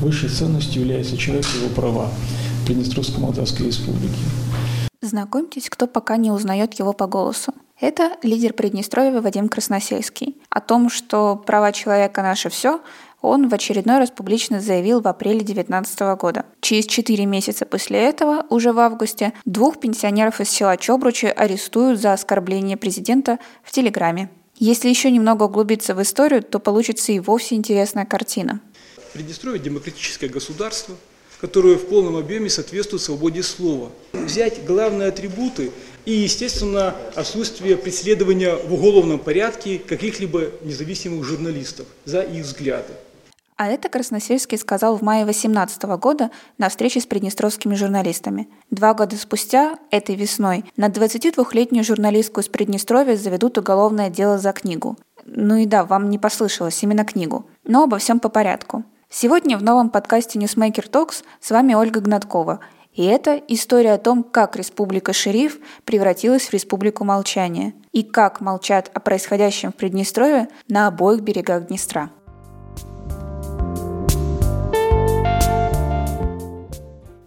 Высшей ценностью является человек и его права Приднестровской Молдавской Республики. Знакомьтесь, кто пока не узнает его по голосу. Это лидер Приднестровья Вадим Красносельский. О том, что права человека – наше все, он в очередной раз публично заявил в апреле 2019 года. Через четыре месяца после этого, уже в августе, двух пенсионеров из села Чобручи арестуют за оскорбление президента в Телеграме. Если еще немного углубиться в историю, то получится и вовсе интересная картина. Приднестровье – демократическое государство, которое в полном объеме соответствует свободе слова. Взять главные атрибуты и, естественно, отсутствие преследования в уголовном порядке каких-либо независимых журналистов за их взгляды. А это Красносельский сказал в мае 2018 года на встрече с приднестровскими журналистами. Два года спустя, этой весной, на 22-летнюю журналистку из Приднестровья заведут уголовное дело за книгу. Ну и да, вам не послышалось, именно книгу. Но обо всем по порядку. Сегодня в новом подкасте Newsmaker Talks с вами Ольга Гнаткова. И это история о том, как Республика Шериф превратилась в Республику Молчания и как молчат о происходящем в Приднестровье на обоих берегах Днестра.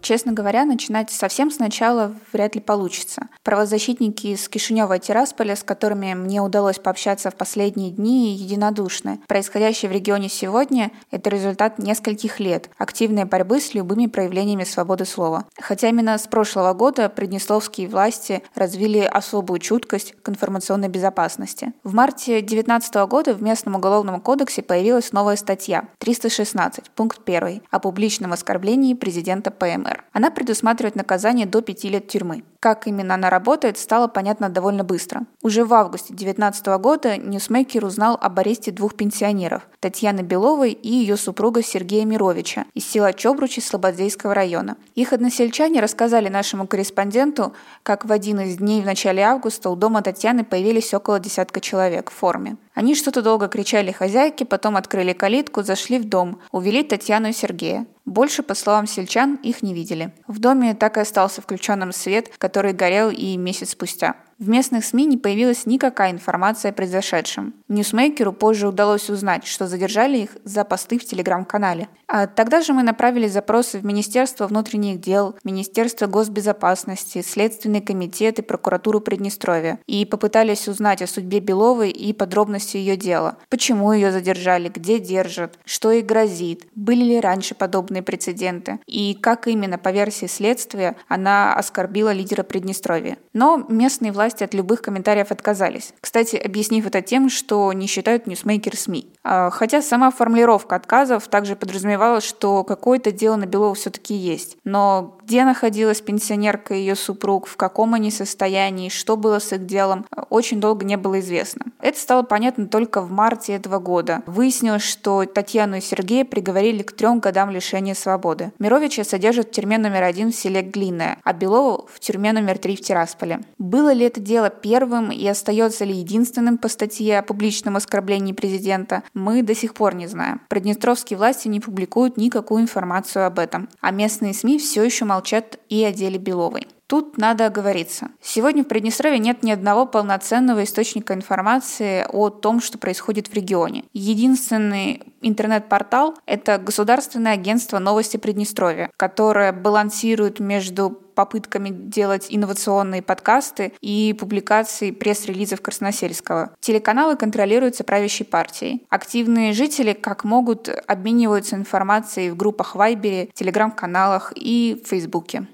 Честно говоря, начинать совсем сначала вряд ли получится. Правозащитники из Кишинева и Тирасполя, с которыми мне удалось пообщаться в последние дни, единодушны. Происходящее в регионе сегодня – это результат нескольких лет активной борьбы с любыми проявлениями свободы слова. Хотя именно с прошлого года приднестровские власти развили особую чуткость к информационной безопасности. В марте 2019 года в местном уголовном кодексе появилась новая статья 316, пункт 1 о публичном оскорблении президента ПМР. ФБР. Она предусматривает наказание до 5 лет тюрьмы. Как именно она работает, стало понятно довольно быстро. Уже в августе 2019 года Ньюсмейкер узнал об аресте двух пенсионеров – Татьяны Беловой и ее супруга Сергея Мировича из села Чобручи Слободзейского района. Их односельчане рассказали нашему корреспонденту, как в один из дней в начале августа у дома Татьяны появились около десятка человек в форме. Они что-то долго кричали хозяйке, потом открыли калитку, зашли в дом, увели Татьяну и Сергея. Больше, по словам сельчан, их не видели. В доме так и остался включенным свет, который горел и месяц спустя. В местных СМИ не появилась никакая информация о произошедшем. Ньюсмейкеру позже удалось узнать, что задержали их за посты в телеграм-канале. А тогда же мы направили запросы в Министерство внутренних дел, Министерство госбезопасности, Следственный комитет и прокуратуру Приднестровья и попытались узнать о судьбе Беловой и подробности ее дела. Почему ее задержали, где держат, что ей грозит, были ли раньше подобные прецеденты и как именно по версии следствия она оскорбила лидера Приднестровья. Но местные власти власти от любых комментариев отказались. Кстати, объяснив это тем, что не считают ньюсмейкер СМИ. А, хотя сама формулировка отказов также подразумевала, что какое-то дело на Белову все-таки есть. Но где находилась пенсионерка и ее супруг, в каком они состоянии, что было с их делом, очень долго не было известно. Это стало понятно только в марте этого года. Выяснилось, что Татьяну и Сергея приговорили к трем годам лишения свободы. Мировича содержат в тюрьме номер один в селе Глинное, а Белову в тюрьме номер три в Тирасполе. Было ли это дело первым и остается ли единственным по статье о публичном оскорблении президента, мы до сих пор не знаем. Приднестровские власти не публикуют никакую информацию об этом, а местные СМИ все еще молчат и о деле Беловой. Тут надо оговориться. Сегодня в Приднестровье нет ни одного полноценного источника информации о том, что происходит в регионе. Единственный интернет-портал – это Государственное агентство новости Приднестровья, которое балансирует между попытками делать инновационные подкасты и публикации пресс-релизов Красносельского. Телеканалы контролируются правящей партией. Активные жители как могут обмениваются информацией в группах Вайбере, Телеграм-каналах и Фейсбуке.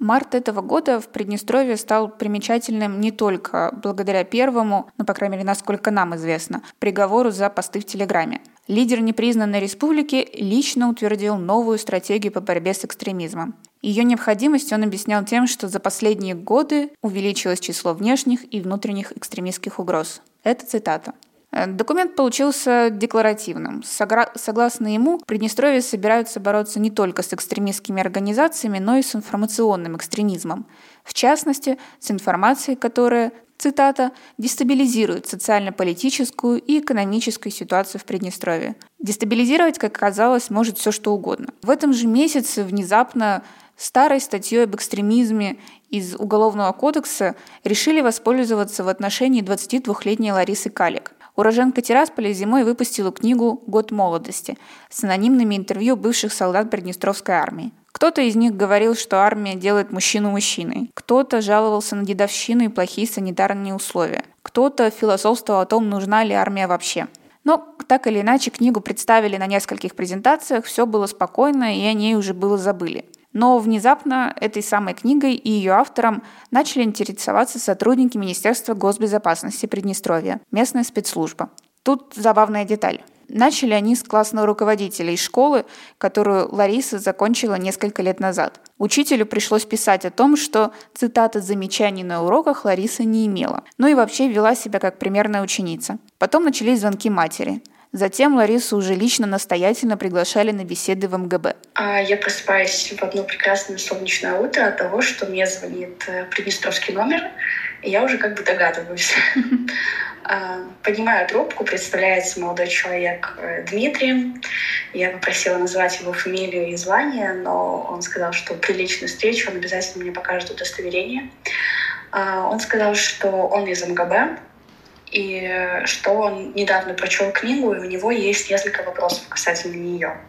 Март этого года в Приднестровье стал примечательным не только благодаря первому, ну, по крайней мере, насколько нам известно, приговору за посты в Телеграме. Лидер непризнанной республики лично утвердил новую стратегию по борьбе с экстремизмом. Ее необходимость он объяснял тем, что за последние годы увеличилось число внешних и внутренних экстремистских угроз. Это цитата. Э, документ получился декларативным. Согласно ему, в Приднестровье собираются бороться не только с экстремистскими организациями, но и с информационным экстремизмом. В частности, с информацией, которая, цитата, «дестабилизирует социально-политическую и экономическую ситуацию в Приднестровье». Дестабилизировать, как оказалось, может все что угодно. В этом же месяце внезапно старой статьей об экстремизме из Уголовного кодекса решили воспользоваться в отношении 22-летней Ларисы Калик – Уроженка Тирасполя зимой выпустила книгу «Год молодости» с анонимными интервью бывших солдат Приднестровской армии. Кто-то из них говорил, что армия делает мужчину мужчиной. Кто-то жаловался на дедовщину и плохие санитарные условия. Кто-то философствовал о том, нужна ли армия вообще. Но так или иначе книгу представили на нескольких презентациях, все было спокойно, и о ней уже было забыли. Но внезапно этой самой книгой и ее автором начали интересоваться сотрудники Министерства госбезопасности Приднестровья, местная спецслужба. Тут забавная деталь. Начали они с классного руководителя из школы, которую Лариса закончила несколько лет назад. Учителю пришлось писать о том, что цитаты замечаний на уроках Лариса не имела, ну и вообще вела себя как примерная ученица. Потом начались звонки матери. Затем Ларису уже лично настоятельно приглашали на беседы в МГБ. А я просыпаюсь в одно прекрасное солнечное утро от того, что мне звонит э, приднестровский номер, и я уже как бы догадываюсь. А, поднимаю трубку, представляется молодой человек э, Дмитрий. Я попросила назвать его фамилию и звание, но он сказал, что при личной встрече он обязательно мне покажет удостоверение. А, он сказал, что он из МГБ, и что он недавно прочел книгу, и у него есть несколько вопросов касательно нее.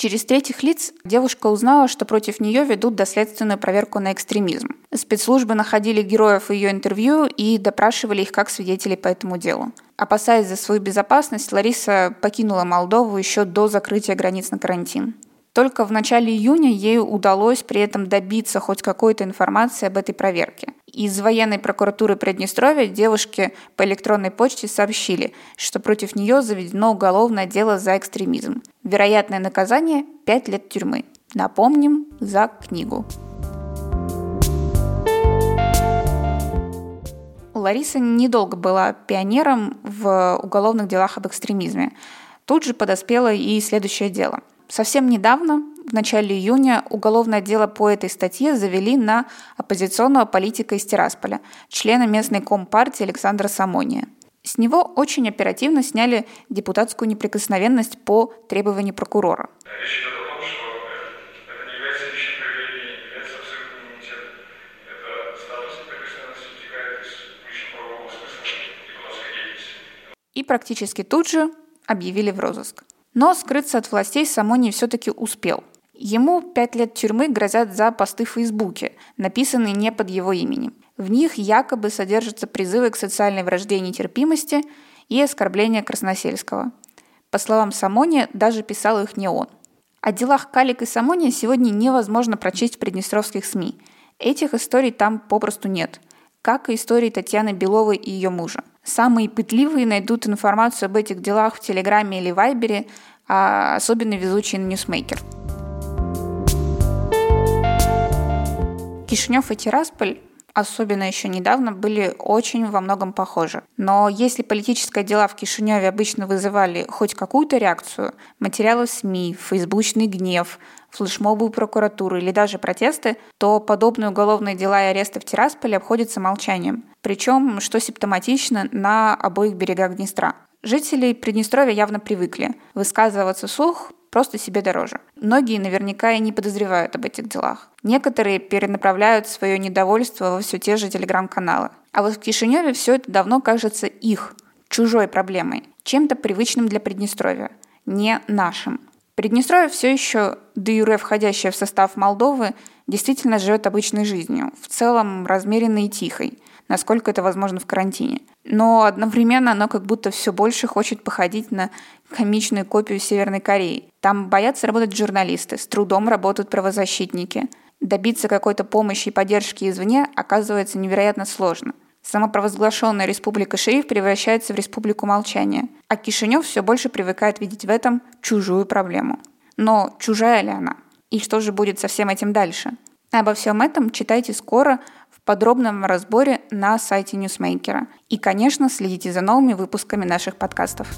Через третьих лиц девушка узнала, что против нее ведут доследственную проверку на экстремизм. Спецслужбы находили героев ее интервью и допрашивали их как свидетелей по этому делу. Опасаясь за свою безопасность, Лариса покинула Молдову еще до закрытия границ на карантин. Только в начале июня ей удалось при этом добиться хоть какой-то информации об этой проверке. Из военной прокуратуры Приднестровья девушке по электронной почте сообщили, что против нее заведено уголовное дело за экстремизм. Вероятное наказание – 5 лет тюрьмы. Напомним, за книгу. Лариса недолго была пионером в уголовных делах об экстремизме. Тут же подоспело и следующее дело. Совсем недавно, в начале июня, уголовное дело по этой статье завели на оппозиционного политика из Тирасполя, члена местной компартии Александра Самония. С него очень оперативно сняли депутатскую неприкосновенность по требованию прокурора. И практически тут же объявили в розыск. Но скрыться от властей Самони все-таки успел. Ему пять лет тюрьмы грозят за посты в Фейсбуке, написанные не под его именем. В них якобы содержатся призывы к социальной вражде и нетерпимости и оскорбления Красносельского. По словам Самони, даже писал их не он. О делах Калик и Самони сегодня невозможно прочесть в приднестровских СМИ. Этих историй там попросту нет, как и истории Татьяны Беловой и ее мужа. Самые пытливые найдут информацию об этих делах в Телеграме или Вайбере, а особенно везучие на Ньюсмейкер. Кишинев и Тирасполь особенно еще недавно, были очень во многом похожи. Но если политические дела в Кишиневе обычно вызывали хоть какую-то реакцию, материалы СМИ, фейсбучный гнев, флешмобы у прокуратуры или даже протесты, то подобные уголовные дела и аресты в Тирасполе обходятся молчанием. Причем, что симптоматично, на обоих берегах Днестра. Жители Приднестровья явно привыкли высказываться вслух просто себе дороже. Многие наверняка и не подозревают об этих делах. Некоторые перенаправляют свое недовольство во все те же телеграм-каналы. А вот в Кишиневе все это давно кажется их, чужой проблемой, чем-то привычным для Приднестровья, не нашим. Приднестровье все еще, де юре входящее в состав Молдовы, действительно живет обычной жизнью, в целом размеренной и тихой, насколько это возможно в карантине. Но одновременно оно как будто все больше хочет походить на комичную копию Северной Кореи. Там боятся работать журналисты, с трудом работают правозащитники. Добиться какой-то помощи и поддержки извне оказывается невероятно сложно – Самопровозглашенная республика шериф превращается в республику молчания, а Кишинев все больше привыкает видеть в этом чужую проблему. Но чужая ли она? И что же будет со всем этим дальше? Обо всем этом читайте скоро в подробном разборе на сайте Ньюсмейкера. И, конечно, следите за новыми выпусками наших подкастов.